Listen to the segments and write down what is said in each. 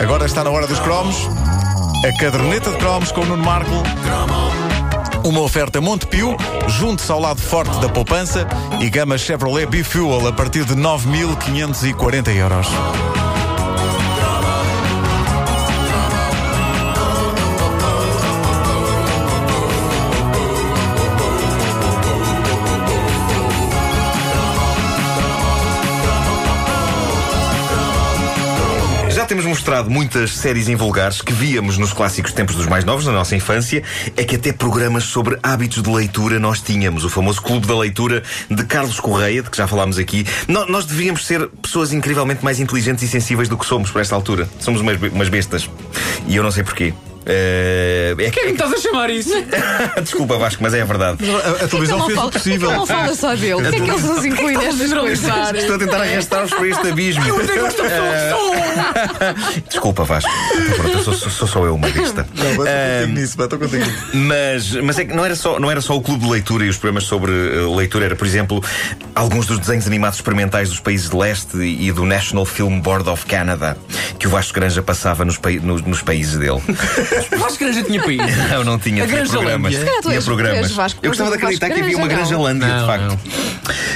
Agora está na hora dos cromos. A caderneta de cromos com o Nuno Marco. Uma oferta Montepio, junte-se ao lado forte da poupança e gama Chevrolet B-Fuel a partir de 9.540 euros. Temos mostrado muitas séries invulgares que víamos nos clássicos tempos dos mais novos, na nossa infância. É que até programas sobre hábitos de leitura nós tínhamos. O famoso Clube da Leitura de Carlos Correia, de que já falámos aqui. No- nós devíamos ser pessoas incrivelmente mais inteligentes e sensíveis do que somos por esta altura. Somos umas, umas bestas. E eu não sei porquê. Eh, é Quem é que me estás a chamar isso? Desculpa, Vasco, mas é a verdade. A, a televisão Não fez o fala, possível. não fala só dele. O que é que eles nos incluem nestas coisas? Estou a tentar arrastar-vos para este abismo. Desculpa, Vasco. Pronto, sou, sou- sou só eu uma besta. Não, estou Ah, contigo nisso, estou contigo. Mas, mas é que não era, só, não era só o clube de leitura e os programas sobre eh, leitura, era, por exemplo, alguns dos desenhos animados experimentais dos países de leste e, do National Film Board of Canada, que o Vasco Granja passava nos, pai- nos- nos países dele. Vasco Granja tinha país. Eu não tinha, A tinha Granja programas. Lândia. Tinha és- programas. és Vasco- Eu gostava de Vasco acreditar que havia uma Granja, Granja não. Lândia, de Não, facto. não.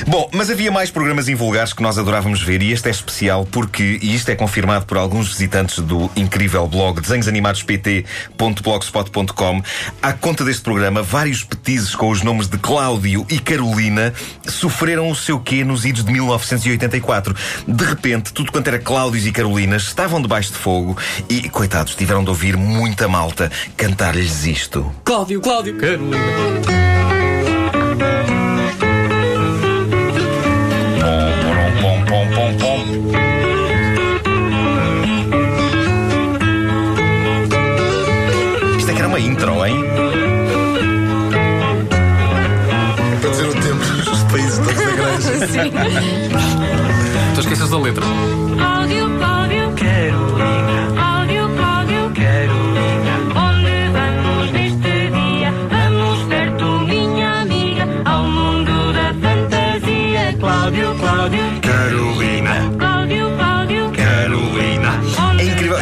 Bom, mas havia mais programas invulgares que nós adorávamos ver e este é especial porque, e isto é confirmado por alguns visitantes do incrível blog desenhosanimadospt.blogspot.com, à conta deste programa, vários petizes com os nomes de Cláudio e Carolina sofreram o seu quê nos idos de 1984. De repente, tudo quanto era Cláudios e Carolinas estavam debaixo de fogo e, coitados, tiveram de ouvir muita malta cantar-lhes isto. Cláudio, Cláudio, Carolina. Pom, pom, pom, pom. Isto é que era uma intro, hein? Para dizer o tempo dos países todos da granja. Sim. Tu esqueces da letra.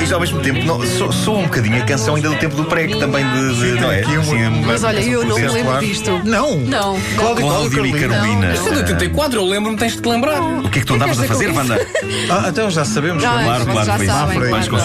É e ao mesmo tempo não, sou, sou um bocadinho a canção ainda do tempo do prego também de, de- não é? aqui uma Mas olha, eu não me lembro claro. disto. Não! Não. Cláudio, Cláudio e Carolina. Isto é de 84, eu lembro-me, tens de te lembrar. O que é que tu andavas a fazer, Wanda? Ah, então já sabemos. Já, claro. Claro, isso. mais com?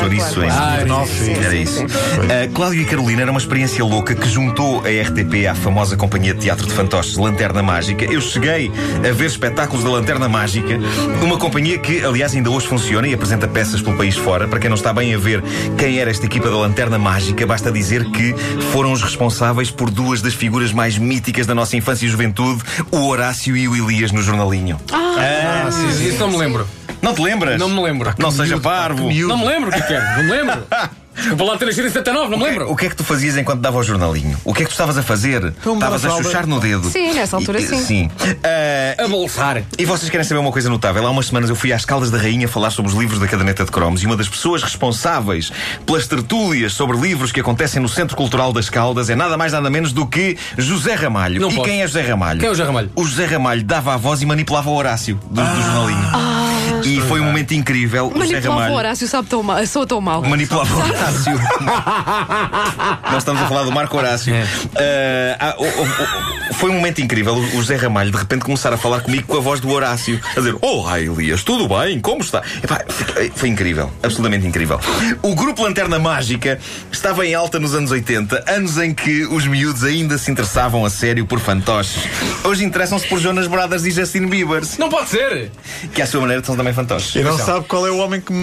Ah, Nove, Era isso. Uh, Cláudio e Carolina era uma experiência louca que juntou a RTP à famosa companhia de teatro de fantoches Lanterna Mágica. Eu cheguei a ver espetáculos da Lanterna Mágica, uma companhia que, aliás, ainda hoje funciona e apresenta peças pelo país fora. Para quem não está bem a ver quem era esta equipa da Lanterna Mágica, basta dizer que foram os responsáveis por duas das figuras mais míticas da nossa infância e juventude, o Horácio e o Elias no jornalinho. Ah, sim, sim. Isso não me lembro. Não te lembras? Não me lembro. Não seja parvo. Não me lembro o que é que era. Não me lembro. Desculpa lá ter em 79, não me lembro. O que é que tu fazias enquanto dava o jornalinho? O que é que tu estavas a fazer? Estavas a chuchar no dedo. Sim, nessa altura, E- sim. Sim. Ah, A bolsar. e vocês querem saber uma coisa notável? Há umas semanas eu fui às Caldas da Rainha falar sobre os livros da caderneta de cromos e uma das pessoas responsáveis pelas tertúlias sobre livros que acontecem no Centro Cultural das Caldas é nada mais nada menos do que José Ramalho. Não e posso. quem é José Ramalho? Quem é o José Ramalho? O José Ramalho dava a voz e manipulava o Horácio do, do jornalinho. E foi um momento incrível. Manipulava o Ramalho Horácio, sabe tão mal, sou tão mal. manipulava o Horácio. Nós estamos a falar do Marco Horácio. É. Ah, o- foi um momento incrível. O José Ramalho de repente começar a falar comigo com a voz do Horácio. A dizer: Olá, Elias, tudo bem? Como está? Epá, foi- foi incrível. Absolutamente incrível. O grupo Lanterna Mágica estava em alta nos anos 80, anos em que os miúdos ainda se interessavam a sério por fantoches. Hoje interessam-se por Jonas Brothers e Justin Bieber, Não pode ser. que à sua maneira são também fantoches. E não sabe qual é o homem que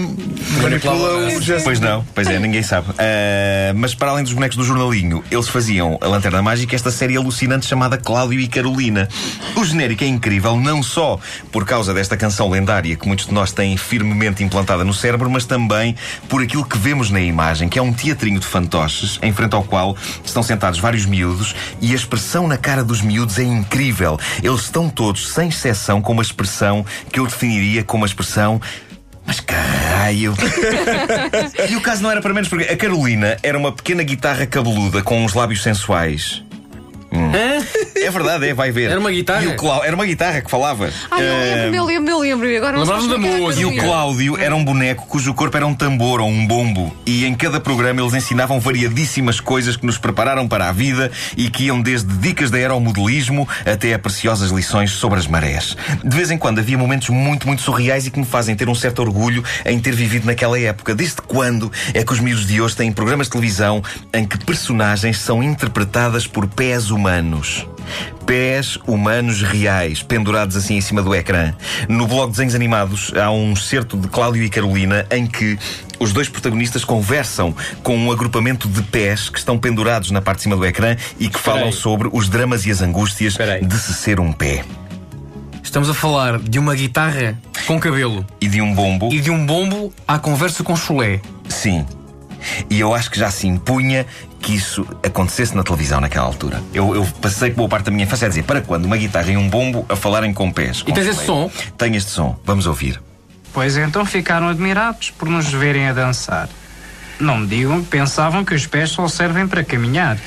manipula o gesto. Pois não, pois é, ninguém sabe. Ah, mas para além dos bonecos do jornalinho, eles faziam a Lanterna Mágica, esta série alucinante chamada Cláudio e Carolina. O genérico é incrível, não só por causa desta canção lendária que muitos de nós têm firmemente implantada no cérebro, mas também por aquilo que vemos na imagem, que é um teatrinho de fantoches, em frente ao qual estão sentados vários miúdos e a expressão na cara dos miúdos é incrível. Eles estão todos, sem exceção, com uma expressão que eu definiria como uma expressão. Mas caralho! E o caso não era para menos porque a Carolina era uma pequena guitarra cabeluda com uns lábios sensuais. Hum. É verdade, é, vai ver. Era uma guitarra? E o Clá- Era uma guitarra que falava. Ai, eu lembro, eu lembro, eu lembro. E agora não Lembrava-me sabes da é música. E o. Cláudio era um boneco cujo corpo era um tambor ou um bombo. E em cada programa eles ensinavam variadíssimas coisas que nos prepararam para a vida e que iam desde dicas de aeromodelismo até a preciosas lições sobre as marés. De vez em quando havia momentos muito, muito surreais e que me fazem ter um certo orgulho em ter vivido naquela época. Desde quando é que os miúdos de hoje têm programas de televisão em que personagens são interpretadas por pés humanos? Pés humanos reais, pendurados assim em cima do ecrã. No blog de Desenhos Animados há um certo de Cláudio e Carolina em que os dois protagonistas conversam com um agrupamento de pés que estão pendurados na parte de cima do ecrã e que falam sobre os dramas e as angústias de se ser um pé. Estamos a falar de uma guitarra com cabelo E de um bombo. e de um bombo à conversa com chulé. Sim. E eu acho que já se impunha que isso acontecesse na televisão naquela altura. Eu, eu passei boa parte da minha infância a dizer para quando uma guitarra e um bombo a falarem com pés. com E tens esse som? Tenho este som. Vamos ouvir. Pois então ficaram admirados por nos verem a dançar. Não me digam que pensavam que os pés só servem para caminhar.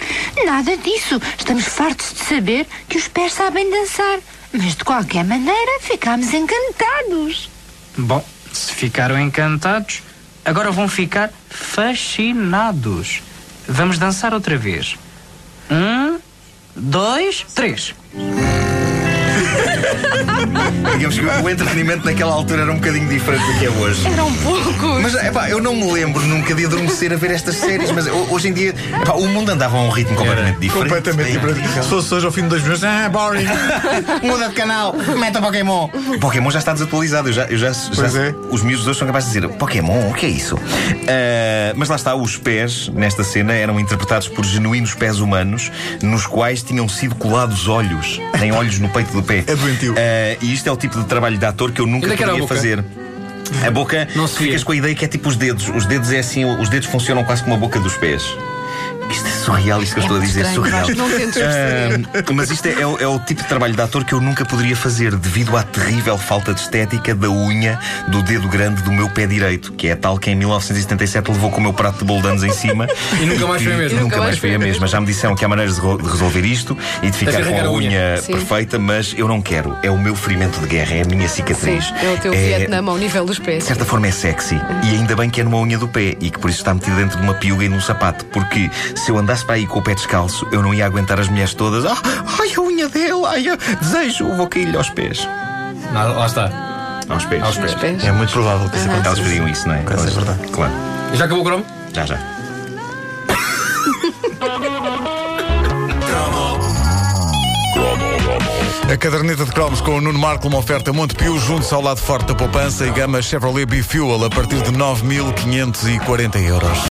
Nada disso. Estamos fartos de saber que os pés sabem dançar. Mas de qualquer maneira ficámos encantados. Bom, se ficaram encantados, agora vão ficar fascinados. Vamos dançar outra vez. Um, dois, três. Digamos que o entretenimento naquela altura era um bocadinho diferente do que é hoje. Eram poucos. Mas epá, eu não me lembro nunca de adormecer a ver estas séries, mas ho- hoje em dia epá, o mundo andava a um ritmo completamente diferente. Completamente diferente. Se fosse hoje ao fim de dois minutos, ah, boring. Muda de canal, meta Pokémon. Pokémon já está desatualizado. Eu já, eu já, já- é. Os miúdos hoje são capazes de dizer Pokémon, o que é isso? Ah, mas lá está, os pés nesta cena eram interpretados por genuínos pés humanos, nos quais tinham sido colados olhos. Tem olhos no peito do pé. É doentio. Ah, e isto é o tipo de trabalho de ator que eu nunca é que era a poderia boca? fazer. A boca, Não se ficas via. com a ideia que é tipo os dedos. Os dedos é assim, os dedos funcionam quase como a boca dos pés. É surreal, isto que eu estou a dizer, estranho, surreal. Não. Ah, mas isto é, é o- é o tipo de trabalho de ator que eu nunca poderia fazer devido à terrível falta de estética da unha do dedo grande do meu pé direito, que é tal que em 1977 levou com o meu prato de boldanos em cima. E nunca mais foi a mesma. Nunca, mais foi a mesma. Já me disseram que há maneiras de, resolver isto e de ficar com a unha. Sim. perfeita, mas eu não quero. É o meu ferimento de guerra, é a minha Sim, cicatriz. é o teu Vietnã ao nível dos pés. De certa forma é sexy e ainda bem que é numa unha do pé e que por isso está metido dentro de uma piuga e num sapato. Porque se eu andasse para aí com o pé descalço, eu não ia aguentar as mulheres todas. Ah, ai, a unha dele, ai, eu desejo, vou cair-lhe aos pés. Não, lá está. Aos pés. Aos pés. pés. É muito provável que isso Elas aconteça. fariam isso, não é? Pois é, Elas- verdade. Claro. Já acabou o cromo? Já, já. A caderneta de cromos com o Nuno Marco, uma oferta Montepio, junto ao lado forte da poupança e gama Chevrolet B-Fuel a partir de 9.540 euros.